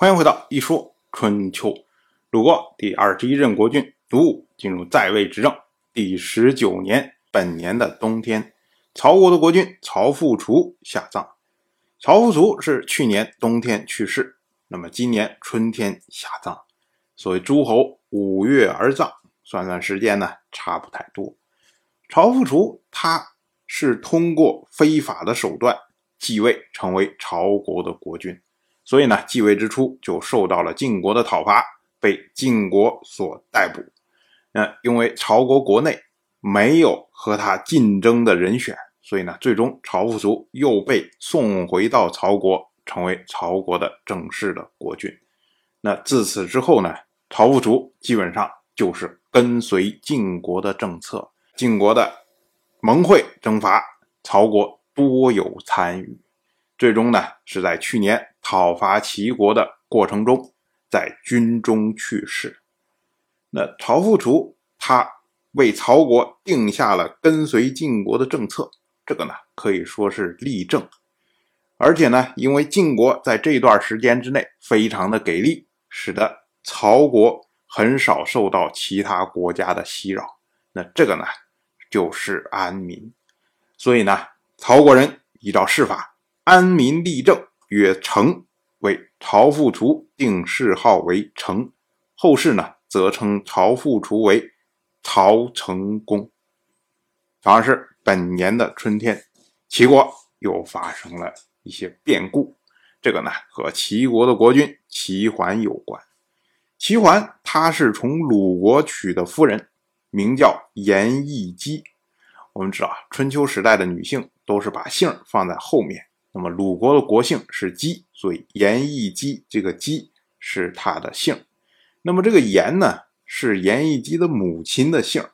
欢迎回到《一说春秋》，鲁国第二十一任国君鲁武进入在位执政第十九年，本年的冬天，曹国的国君曹复除下葬。曹复除是去年冬天去世，那么今年春天下葬。所谓诸侯五月而葬，算算时间呢，差不太多。曹复除他是通过非法的手段继位，成为曹国的国君。所以呢，继位之初就受到了晋国的讨伐，被晋国所逮捕。那因为曹国国内没有和他竞争的人选，所以呢，最终曹复除又被送回到曹国，成为曹国的正式的国君。那自此之后呢，曹复除基本上就是跟随晋国的政策，晋国的盟会征伐，曹国多有参与。最终呢，是在去年讨伐齐国的过程中，在军中去世。那曹富图他为曹国定下了跟随晋国的政策，这个呢可以说是立政。而且呢，因为晋国在这段时间之内非常的给力，使得曹国很少受到其他国家的袭扰。那这个呢，就是安民。所以呢，曹国人依照世法。安民立政，曰成，为曹复除定谥号为成，后世呢则称曹复除为曹成公。反而是本年的春天，齐国又发生了一些变故，这个呢和齐国的国君齐桓有关。齐桓他是从鲁国娶的夫人，名叫颜义姬。我们知道啊，春秋时代的女性都是把姓放在后面。那么鲁国的国姓是姬，所以颜义姬这个姬是他的姓。那么这个颜呢，是颜义姬的母亲的姓，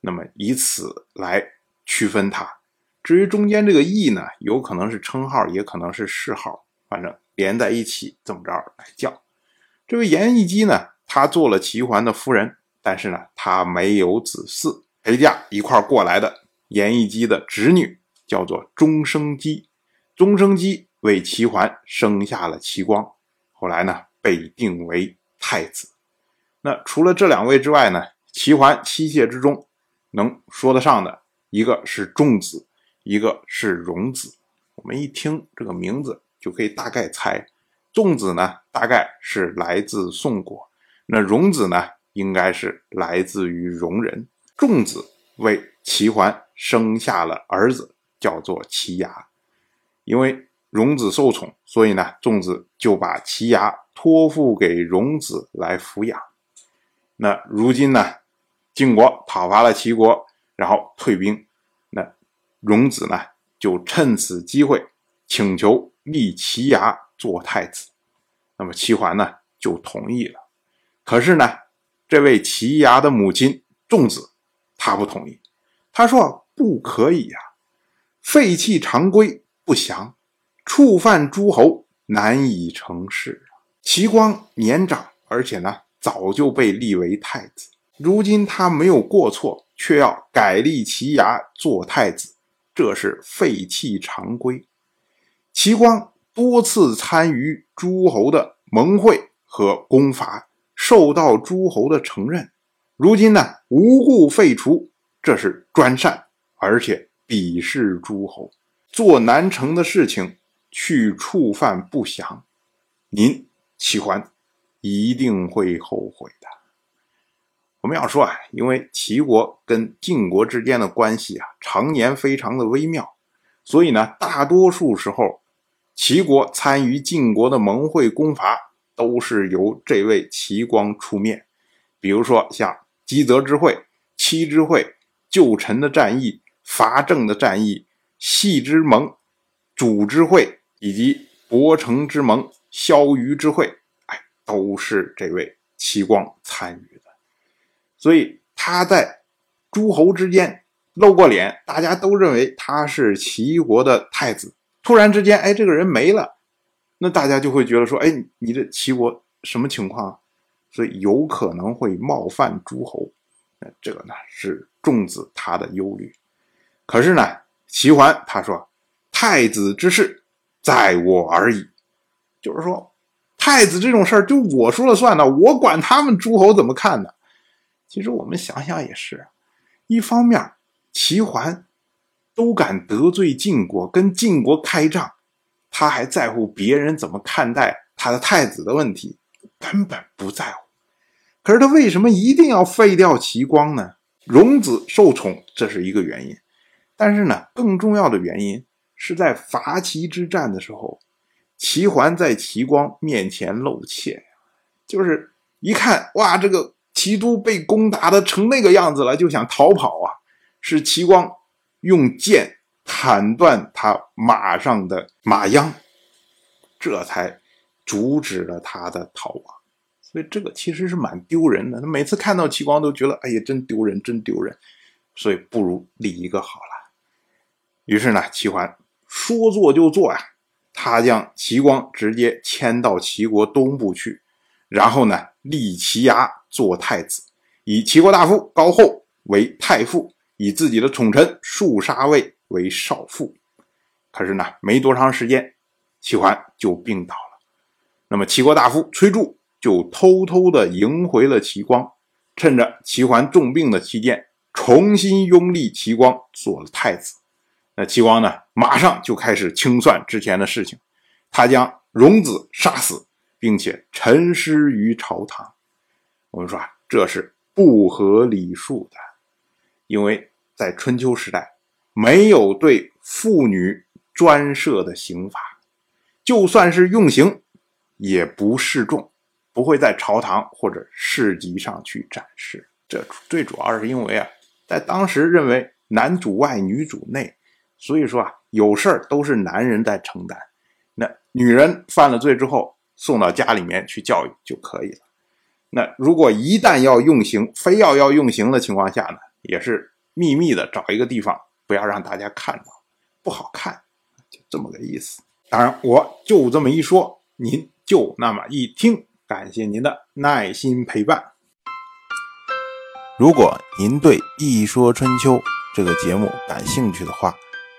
那么以此来区分他。至于中间这个义呢，有可能是称号，也可能是谥号，反正连在一起这么着来叫。这位颜义姬呢，她做了齐桓的夫人，但是呢，她没有子嗣，陪嫁一块过来的颜义姬的侄女叫做钟生姬。钟生姬为齐桓生下了齐光，后来呢被定为太子。那除了这两位之外呢，齐桓妻妾之中能说得上的一个是仲子，一个是荣子。我们一听这个名字就可以大概猜，仲子呢大概是来自宋国，那荣子呢应该是来自于戎人。仲子为齐桓生下了儿子，叫做齐牙。因为荣子受宠，所以呢，仲子就把齐牙托付给荣子来抚养。那如今呢，晋国讨伐了齐国，然后退兵，那荣子呢就趁此机会请求立齐牙做太子。那么齐桓呢就同意了。可是呢，这位齐牙的母亲仲子他不同意，他说不可以呀，废弃常规。不祥，触犯诸侯，难以成事。齐光年长，而且呢，早就被立为太子。如今他没有过错，却要改立齐牙做太子，这是废弃常规。齐光多次参与诸侯的盟会和攻伐，受到诸侯的承认。如今呢，无故废除，这是专擅，而且鄙视诸侯。做难成的事情，去触犯不祥，您齐桓一定会后悔的。我们要说啊，因为齐国跟晋国之间的关系啊，常年非常的微妙，所以呢，大多数时候，齐国参与晋国的盟会攻伐，都是由这位齐光出面。比如说像姬泽之会、七之会、旧臣的战役、伐郑的战役。系之盟、主之会以及伯城之盟、萧瑜之会，哎，都是这位齐光参与的。所以他在诸侯之间露过脸，大家都认为他是齐国的太子。突然之间，哎，这个人没了，那大家就会觉得说，哎，你这齐国什么情况？所以有可能会冒犯诸侯。那这个呢，是仲子他的忧虑。可是呢？齐桓他说：“太子之事，在我而已。”就是说，太子这种事儿就我说了算呢，我管他们诸侯怎么看呢？其实我们想想也是，一方面齐桓都敢得罪晋国，跟晋国开仗，他还在乎别人怎么看待他的太子的问题，根本不在乎。可是他为什么一定要废掉齐光呢？荣子受宠，这是一个原因，但是呢，更重要的原因是在伐齐之战的时候。齐桓在齐光面前露怯，就是一看哇，这个齐都被攻打的成那个样子了，就想逃跑啊。是齐光用剑砍断他马上的马缰，这才阻止了他的逃亡。所以这个其实是蛮丢人的。他每次看到齐光都觉得，哎呀，真丢人，真丢人。所以不如立一个好了。于是呢，齐桓说做就做呀。他将齐光直接迁到齐国东部去，然后呢，立齐牙做太子，以齐国大夫高后为太傅，以自己的宠臣树杀卫为少傅。可是呢，没多长时间，齐桓就病倒了。那么齐国大夫崔杼就偷偷的迎回了齐光，趁着齐桓重病的期间，重新拥立齐光做了太子。那齐光呢，马上就开始清算之前的事情，他将荣子杀死，并且沉尸于朝堂。我们说啊，这是不合礼数的，因为在春秋时代，没有对妇女专设的刑罚，就算是用刑，也不示众，不会在朝堂或者市集上去展示。这最主要是因为啊，在当时认为男主外，女主内。所以说啊，有事儿都是男人在承担，那女人犯了罪之后送到家里面去教育就可以了。那如果一旦要用刑，非要要用刑的情况下呢，也是秘密的找一个地方，不要让大家看到，不好看，就这么个意思。当然，我就这么一说，您就那么一听，感谢您的耐心陪伴。如果您对《一说春秋》这个节目感兴趣的话，